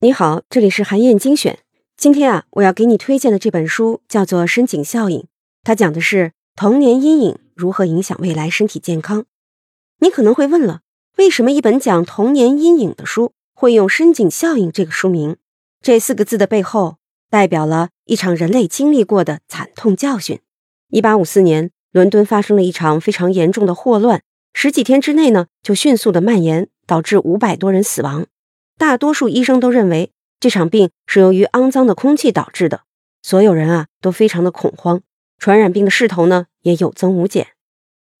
你好，这里是韩燕精选。今天啊，我要给你推荐的这本书叫做《深井效应》，它讲的是童年阴影如何影响未来身体健康。你可能会问了，为什么一本讲童年阴影的书会用“深井效应”这个书名？这四个字的背后，代表了一场人类经历过的惨痛教训。一八五四年，伦敦发生了一场非常严重的霍乱，十几天之内呢，就迅速的蔓延，导致五百多人死亡。大多数医生都认为这场病是由于肮脏的空气导致的，所有人啊都非常的恐慌，传染病的势头呢也有增无减。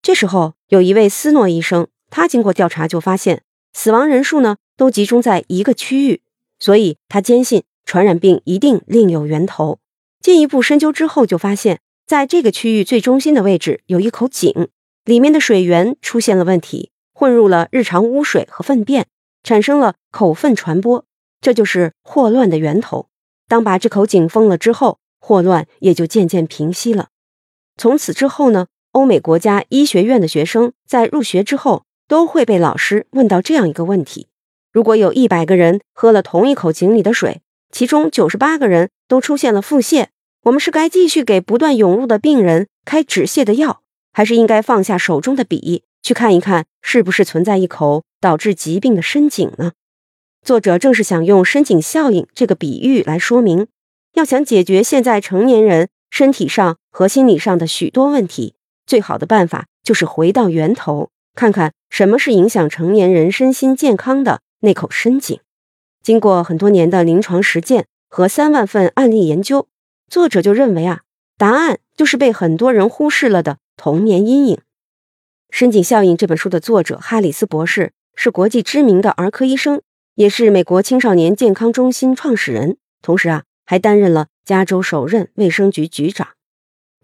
这时候，有一位斯诺医生，他经过调查就发现，死亡人数呢都集中在一个区域，所以他坚信传染病一定另有源头。进一步深究之后，就发现在这个区域最中心的位置有一口井，里面的水源出现了问题，混入了日常污水和粪便。产生了口粪传播，这就是霍乱的源头。当把这口井封了之后，霍乱也就渐渐平息了。从此之后呢，欧美国家医学院的学生在入学之后都会被老师问到这样一个问题：如果有一百个人喝了同一口井里的水，其中九十八个人都出现了腹泻，我们是该继续给不断涌入的病人开止泻的药，还是应该放下手中的笔？去看一看，是不是存在一口导致疾病的深井呢？作者正是想用深井效应这个比喻来说明，要想解决现在成年人身体上和心理上的许多问题，最好的办法就是回到源头，看看什么是影响成年人身心健康的那口深井。经过很多年的临床实践和三万份案例研究，作者就认为啊，答案就是被很多人忽视了的童年阴影。《深井效应》这本书的作者哈里斯博士是国际知名的儿科医生，也是美国青少年健康中心创始人，同时啊，还担任了加州首任卫生局局长。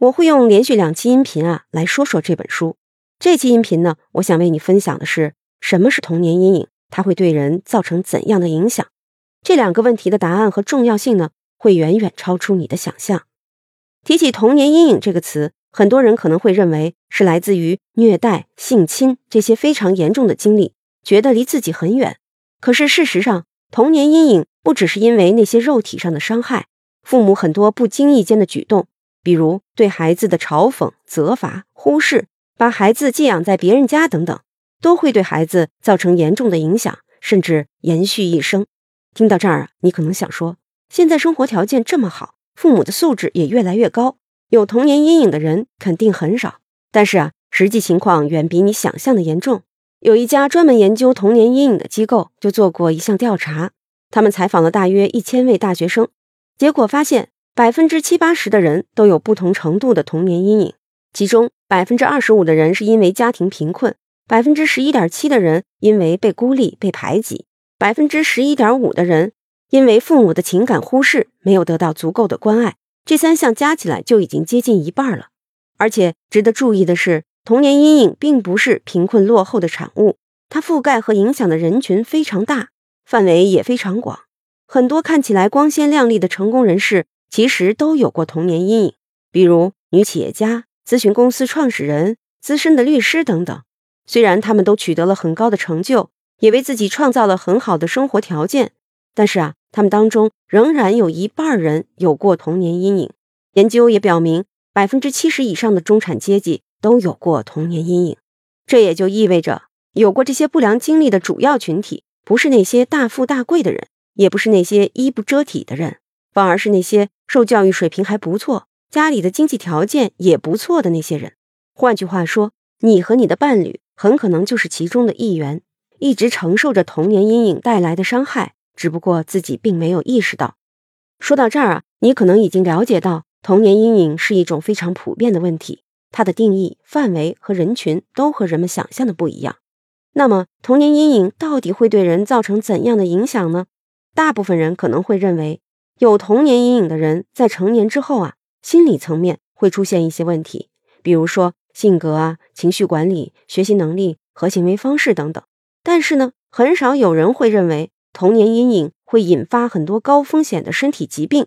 我会用连续两期音频啊来说说这本书。这期音频呢，我想为你分享的是什么是童年阴影，它会对人造成怎样的影响？这两个问题的答案和重要性呢，会远远超出你的想象。提起童年阴影这个词。很多人可能会认为是来自于虐待、性侵这些非常严重的经历，觉得离自己很远。可是事实上，童年阴影不只是因为那些肉体上的伤害，父母很多不经意间的举动，比如对孩子的嘲讽、责罚、忽视，把孩子寄养在别人家等等，都会对孩子造成严重的影响，甚至延续一生。听到这儿，你可能想说，现在生活条件这么好，父母的素质也越来越高。有童年阴影的人肯定很少，但是啊，实际情况远比你想象的严重。有一家专门研究童年阴影的机构就做过一项调查，他们采访了大约一千位大学生，结果发现百分之七八十的人都有不同程度的童年阴影，其中百分之二十五的人是因为家庭贫困，百分之十一点七的人因为被孤立被排挤，百分之十一点五的人因为父母的情感忽视没有得到足够的关爱。这三项加起来就已经接近一半了，而且值得注意的是，童年阴影并不是贫困落后的产物，它覆盖和影响的人群非常大，范围也非常广。很多看起来光鲜亮丽的成功人士，其实都有过童年阴影，比如女企业家、咨询公司创始人、资深的律师等等。虽然他们都取得了很高的成就，也为自己创造了很好的生活条件，但是啊。他们当中仍然有一半人有过童年阴影。研究也表明，百分之七十以上的中产阶级都有过童年阴影。这也就意味着，有过这些不良经历的主要群体，不是那些大富大贵的人，也不是那些衣不遮体的人，反而是那些受教育水平还不错、家里的经济条件也不错的那些人。换句话说，你和你的伴侣很可能就是其中的一员，一直承受着童年阴影带来的伤害。只不过自己并没有意识到。说到这儿啊，你可能已经了解到，童年阴影是一种非常普遍的问题，它的定义、范围和人群都和人们想象的不一样。那么，童年阴影到底会对人造成怎样的影响呢？大部分人可能会认为，有童年阴影的人在成年之后啊，心理层面会出现一些问题，比如说性格啊、情绪管理、学习能力和行为方式等等。但是呢，很少有人会认为。童年阴影会引发很多高风险的身体疾病，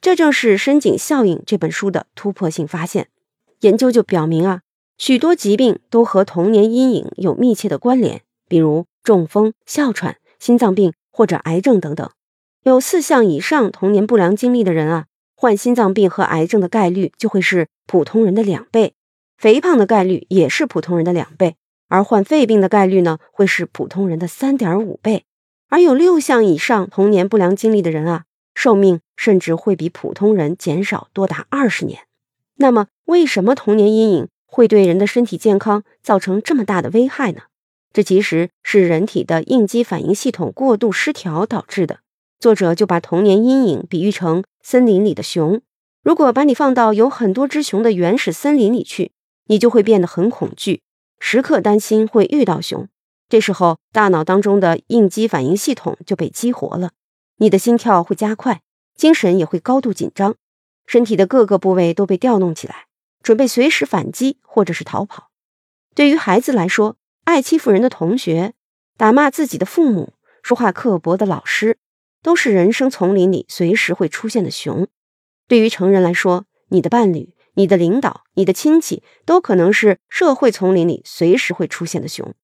这正是《深井效应》这本书的突破性发现。研究就表明啊，许多疾病都和童年阴影有密切的关联，比如中风、哮喘、心脏病或者癌症等等。有四项以上童年不良经历的人啊，患心脏病和癌症的概率就会是普通人的两倍，肥胖的概率也是普通人的两倍，而患肺病的概率呢，会是普通人的三点五倍。而有六项以上童年不良经历的人啊，寿命甚至会比普通人减少多达二十年。那么，为什么童年阴影会对人的身体健康造成这么大的危害呢？这其实是人体的应激反应系统过度失调导致的。作者就把童年阴影比喻成森林里的熊。如果把你放到有很多只熊的原始森林里去，你就会变得很恐惧，时刻担心会遇到熊。这时候，大脑当中的应激反应系统就被激活了，你的心跳会加快，精神也会高度紧张，身体的各个部位都被调动起来，准备随时反击或者是逃跑。对于孩子来说，爱欺负人的同学，打骂自己的父母，说话刻薄的老师。都是人生丛林里随时会出现的熊。对于成人来说，你的伴侣、你的领导、你的亲戚，都可能是社会丛林里随时会出现的熊。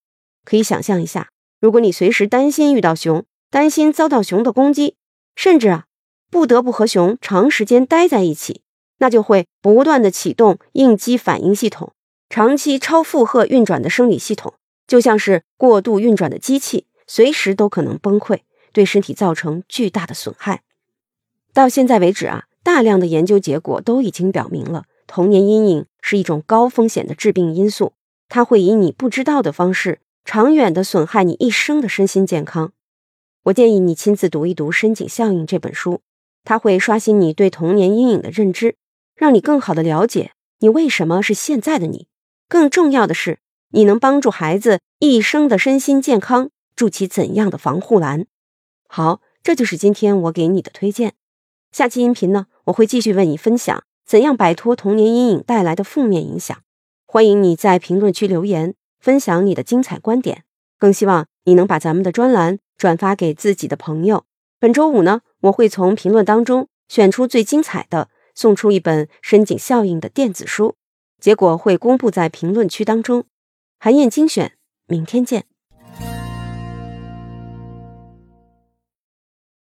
可以想象一下，如果你随时担心遇到熊，担心遭到熊的攻击，甚至啊不得不和熊长时间待在一起，那就会不断的启动应激反应系统，长期超负荷运转的生理系统，就像是过度运转的机器，随时都可能崩溃。对身体造成巨大的损害。到现在为止啊，大量的研究结果都已经表明了，童年阴影是一种高风险的致病因素，它会以你不知道的方式，长远的损害你一生的身心健康。我建议你亲自读一读《深井效应》这本书，它会刷新你对童年阴影的认知，让你更好的了解你为什么是现在的你。更重要的是，你能帮助孩子一生的身心健康筑起怎样的防护栏？好，这就是今天我给你的推荐。下期音频呢，我会继续为你分享怎样摆脱童年阴影带来的负面影响。欢迎你在评论区留言，分享你的精彩观点。更希望你能把咱们的专栏转发给自己的朋友。本周五呢，我会从评论当中选出最精彩的，送出一本深井效应的电子书，结果会公布在评论区当中。韩燕精选，明天见。